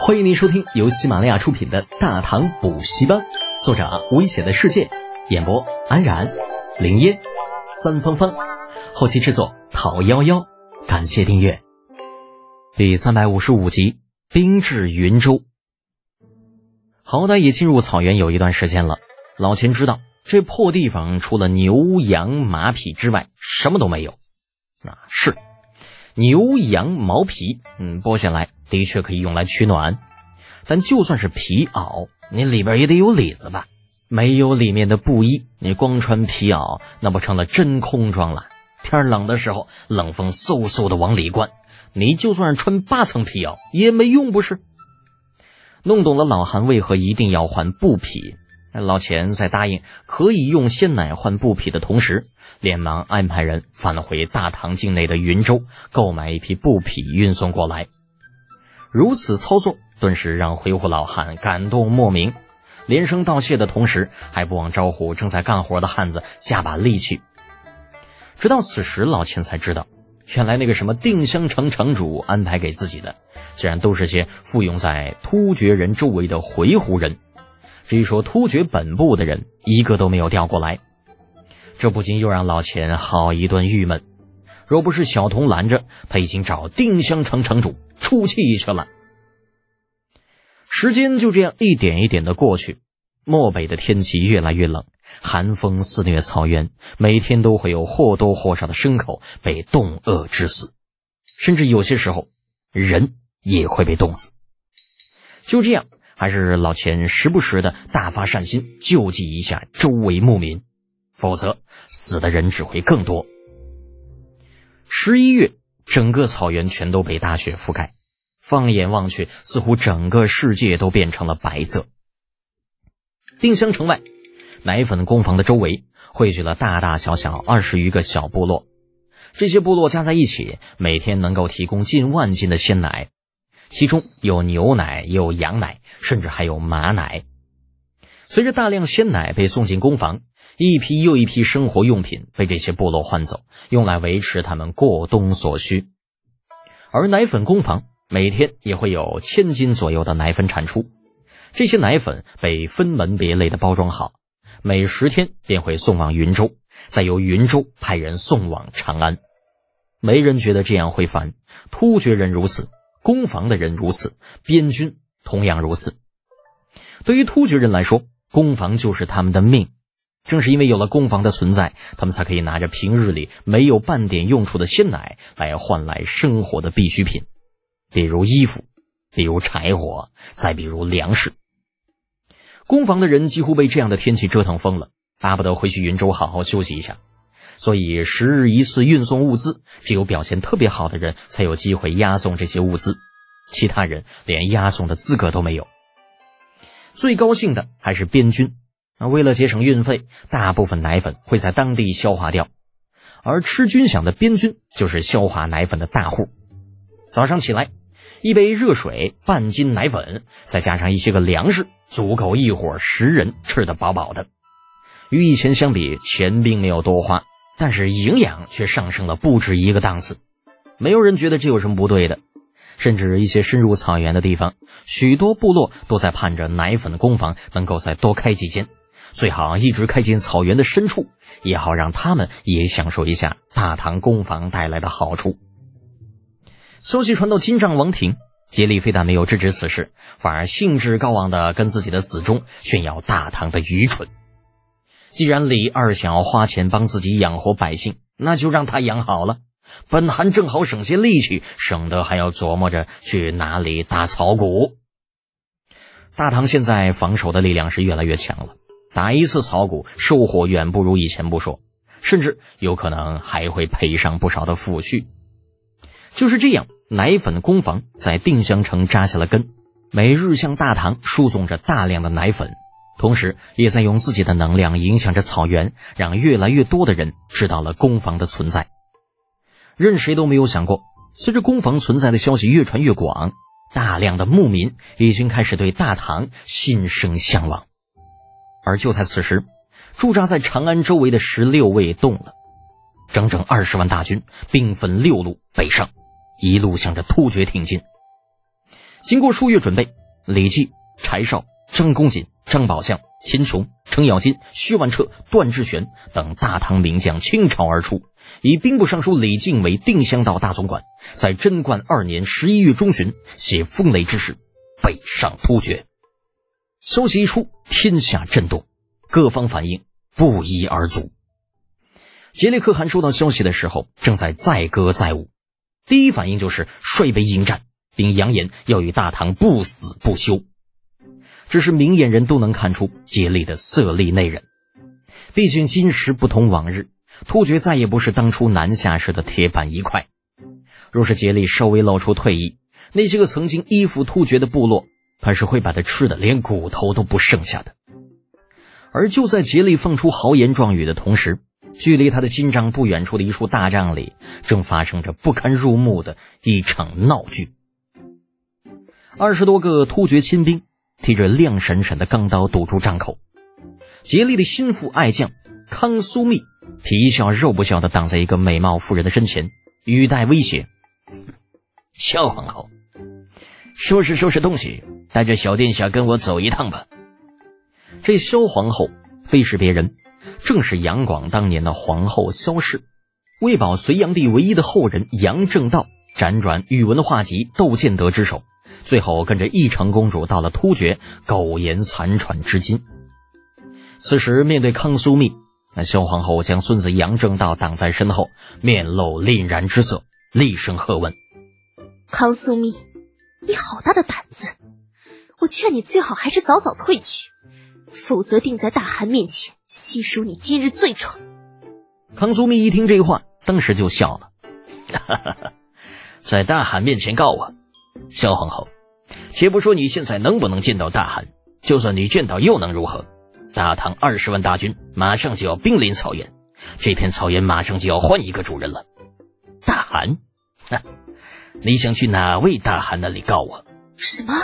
欢迎您收听由喜马拉雅出品的《大唐补习班》，作者危险的世界，演播安然、林烟、三芳芳，后期制作陶幺幺。感谢订阅。第三百五十五集，兵至云州。好歹也进入草原有一段时间了，老秦知道这破地方除了牛羊马匹之外，什么都没有。那是。牛羊毛皮，嗯，剥下来的确可以用来取暖，但就算是皮袄，你里边也得有里子吧？没有里面的布衣，你光穿皮袄，那不成了真空装了？天冷的时候，冷风嗖嗖的往里灌，你就算是穿八层皮袄也没用，不是？弄懂了老韩为何一定要换布匹。老钱在答应可以用鲜奶换布匹的同时，连忙安排人返回大唐境内的云州，购买一批布匹运送过来。如此操作，顿时让回鹘老汉感动莫名，连声道谢的同时，还不忘招呼正在干活的汉子加把力气。直到此时，老钱才知道，原来那个什么定襄城城主安排给自己的，竟然都是些附庸在突厥人周围的回鹘人。至于说突厥本部的人，一个都没有调过来，这不禁又让老钱好一顿郁闷。若不是小童拦着，他已经找定襄城城主出气去了。时间就这样一点一点的过去，漠北的天气越来越冷，寒风肆虐草原，每天都会有或多或少的牲口被冻饿致死，甚至有些时候，人也会被冻死。就这样。还是老钱时不时的大发善心救济一下周围牧民，否则死的人只会更多。十一月，整个草原全都被大雪覆盖，放眼望去，似乎整个世界都变成了白色。定襄城外，奶粉工坊的周围汇聚了大大小小二十余个小部落，这些部落加在一起，每天能够提供近万斤的鲜奶。其中有牛奶，有羊奶，甚至还有马奶。随着大量鲜奶被送进工坊，一批又一批生活用品被这些部落换走，用来维持他们过冬所需。而奶粉工坊每天也会有千斤左右的奶粉产出，这些奶粉被分门别类的包装好，每十天便会送往云州，再由云州派人送往长安。没人觉得这样会烦，突厥人如此。攻防的人如此，边军同样如此。对于突厥人来说，攻防就是他们的命。正是因为有了攻防的存在，他们才可以拿着平日里没有半点用处的鲜奶来换来生活的必需品，比如衣服，比如柴火，再比如粮食。攻防的人几乎被这样的天气折腾疯了，巴不得回去云州好好休息一下。所以，十日一次运送物资，只有表现特别好的人才有机会押送这些物资，其他人连押送的资格都没有。最高兴的还是边军，那，为了节省运费，大部分奶粉会在当地消化掉，而吃军饷的边军就是消化奶粉的大户。早上起来，一杯热水，半斤奶粉，再加上一些个粮食，足够一伙十人吃得饱饱的。与以前相比，钱并没有多花。但是营养却上升了不止一个档次，没有人觉得这有什么不对的，甚至一些深入草原的地方，许多部落都在盼着奶粉工坊能够再多开几间，最好一直开进草原的深处，也好让他们也享受一下大唐工坊带来的好处。消息传到金帐王庭，竭力非但没有制止此事，反而兴致高昂地跟自己的死忠炫耀大唐的愚蠢。既然李二想要花钱帮自己养活百姓，那就让他养好了。本汗正好省些力气，省得还要琢磨着去哪里打草谷。大唐现在防守的力量是越来越强了，打一次草谷收获远不如以前不说，甚至有可能还会赔上不少的抚恤。就是这样，奶粉工坊在定襄城扎下了根，每日向大唐输送着大量的奶粉。同时，也在用自己的能量影响着草原，让越来越多的人知道了攻防的存在。任谁都没有想过，随着攻防存在的消息越传越广，大量的牧民已经开始对大唐心生向往。而就在此时，驻扎在长安周围的十六卫动了，整整二十万大军，兵分六路北上，一路向着突厥挺进。经过数月准备，李绩、柴绍、张公瑾、张宝相、秦琼、程咬金、薛万彻、段志玄等大唐名将倾巢而出，以兵部尚书李靖为定襄道大总管，在贞观二年十一月中旬写风雷之势，北上突厥。消息一出，天下震动，各方反应不一而足。杰里可汗收到消息的时候，正在载歌载舞，第一反应就是率兵迎战，并扬言要与大唐不死不休。只是明眼人都能看出杰里的色厉内荏，毕竟今时不同往日，突厥再也不是当初南下时的铁板一块。若是杰里稍微露出退意，那些个曾经依附突厥的部落，怕是会把他吃的连骨头都不剩下的。而就在杰里放出豪言壮语的同时，距离他的金帐不远处的一处大帐里，正发生着不堪入目的一场闹剧。二十多个突厥亲兵提着亮闪闪的钢刀堵住帐口，杰利的心腹爱将康苏密皮笑肉不笑的挡在一个美貌妇人的身前，语带威胁：“萧皇后，收拾收拾东西，带着小殿下跟我走一趟吧。”这萧皇后非是别人。正是杨广当年的皇后萧氏，为保隋炀帝唯一的后人杨正道，辗转宇文化及窦建德之手，最后跟着义成公主到了突厥，苟延残喘至今。此时面对康苏密，那萧皇后将孙子杨正道挡在身后，面露凛然之色，厉声喝问：“康苏密，你好大的胆子！我劝你最好还是早早退去，否则定在大汗面前。”悉数你今日罪状。康苏密一听这话，当时就笑了，哈哈哈！在大汗面前告我，萧皇后，且不说你现在能不能见到大汗，就算你见到又能如何？大唐二十万大军马上就要兵临草原，这片草原马上就要换一个主人了。大汗，哈，你想去哪位大汗那里告我？什么？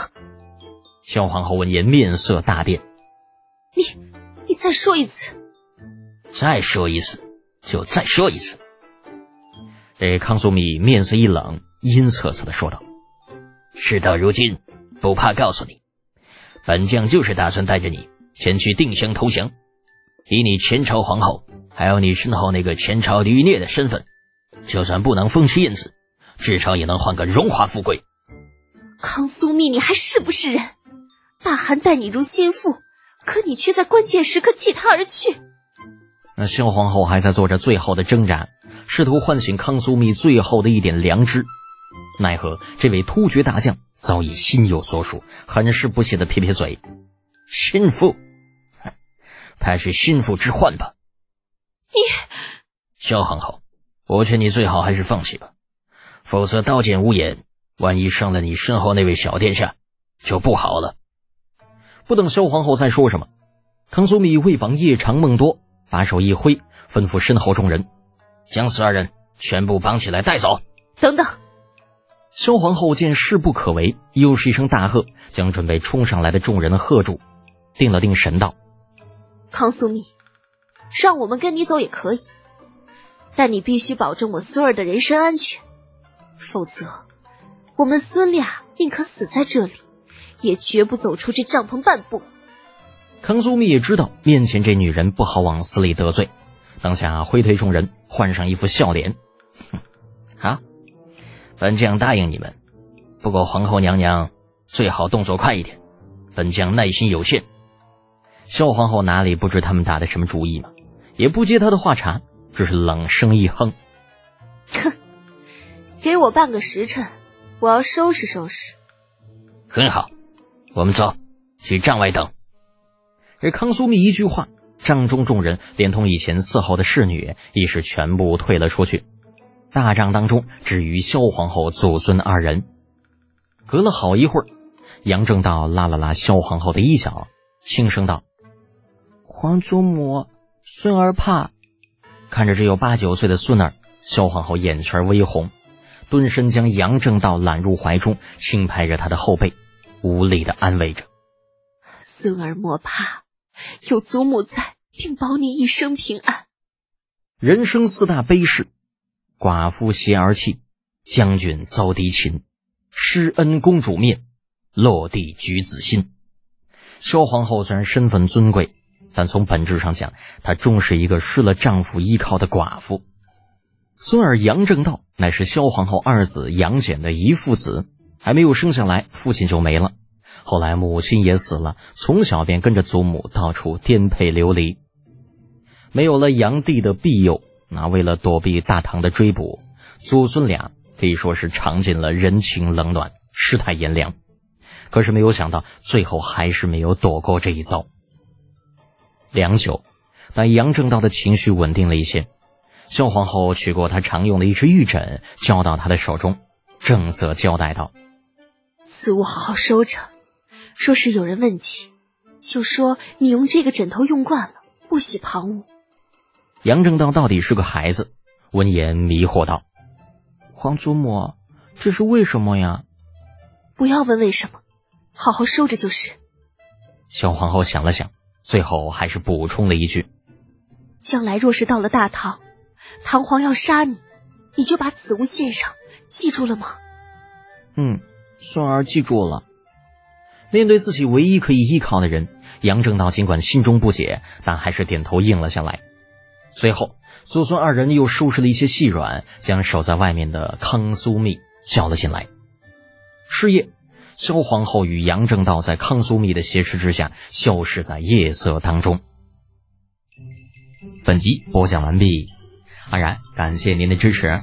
萧皇后闻言面色大变，你。你再说一次，再说一次，就再说一次。这康苏米面色一冷，阴恻恻的说道：“事到如今，不怕告诉你，本将就是打算带着你前去定襄投降。以你前朝皇后，还有你身后那个前朝余孽的身份，就算不能封妻燕子，至少也能换个荣华富贵。”康苏密，你还是不是人？大汗待你如心腹。可你却在关键时刻弃他而去。那萧皇后还在做着最后的挣扎，试图唤醒康苏密最后的一点良知。奈何这位突厥大将早已心有所属，很是不屑的撇撇嘴：“心腹，怕是心腹之患吧？”你，萧皇后，我劝你最好还是放弃吧，否则刀剑无眼，万一伤了你身后那位小殿下，就不好了。不等萧皇后再说什么，康苏米为防夜长梦多，把手一挥，吩咐身后众人将此二人全部绑起来带走。等等，萧皇后见势不可为，又是一声大喝，将准备冲上来的众人喝住，定了定神道：“康苏密，让我们跟你走也可以，但你必须保证我孙儿的人身安全，否则我们孙俩宁可死在这里。”也绝不走出这帐篷半步。康苏密也知道面前这女人不好往死里得罪，当下挥退众人，换上一副笑脸：“哼，好，本将答应你们。不过皇后娘娘最好动作快一点，本将耐心有限。”萧皇后哪里不知他们打的什么主意嘛，也不接他的话茬，只是冷声一哼：“哼，给我半个时辰，我要收拾收拾。”很好。我们走，去帐外等。这康苏密一句话，帐中众人连同以前伺候的侍女，亦是全部退了出去。大帐当中只余萧皇后祖孙二人。隔了好一会儿，杨正道拉了拉萧皇后的衣角，轻声道：“皇祖母，孙儿怕。”看着只有八九岁的孙儿，萧皇后眼圈微红，蹲身将杨正道揽入怀中，轻拍着他的后背。无力的安慰着，孙儿莫怕，有祖母在，定保你一生平安。人生四大悲事：寡妇携儿弃，将军遭敌擒，施恩公主灭，落地举子心。萧皇后虽然身份尊贵，但从本质上讲，她终是一个失了丈夫依靠的寡妇。孙儿杨正道乃是萧皇后二子杨戬的遗腹子，还没有生下来，父亲就没了。后来母亲也死了，从小便跟着祖母到处颠沛流离。没有了杨帝的庇佑，那为了躲避大唐的追捕，祖孙俩可以说是尝尽了人情冷暖，世态炎凉。可是没有想到，最后还是没有躲过这一遭。良久，当杨正道的情绪稳定了一些，萧皇后取过他常用的一只玉枕，交到他的手中，正色交代道：“此物好好收着，若是有人问起，就说你用这个枕头用惯了，不喜旁物。”杨正道到底是个孩子，闻言迷惑道：“皇祖母，这是为什么呀？”不要问为什么。好好收着就是。小皇后想了想，最后还是补充了一句：“将来若是到了大唐，唐皇要杀你，你就把此物献上，记住了吗？”“嗯，孙儿记住了。”面对自己唯一可以依靠的人，杨正道尽管心中不解，但还是点头应了下来。随后，祖孙二人又收拾了一些细软，将守在外面的康苏密叫了进来。是夜。萧皇后与杨正道在康苏密的挟持之下，消失在夜色当中。本集播讲完毕，安然感谢您的支持。